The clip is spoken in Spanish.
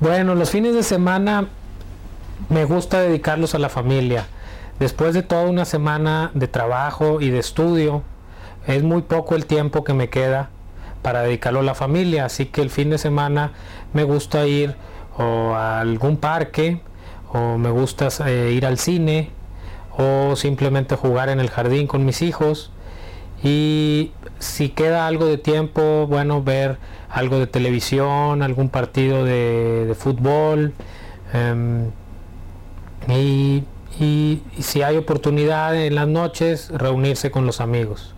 Bueno, los fines de semana me gusta dedicarlos a la familia. Después de toda una semana de trabajo y de estudio, es muy poco el tiempo que me queda para dedicarlo a la familia, así que el fin de semana me gusta ir o a algún parque o me gusta eh, ir al cine o simplemente jugar en el jardín con mis hijos y si queda algo de tiempo, bueno, ver algo de televisión, algún partido de, fútbol em, y, y si hay oportunidad en las noches, reunirse con los amigos.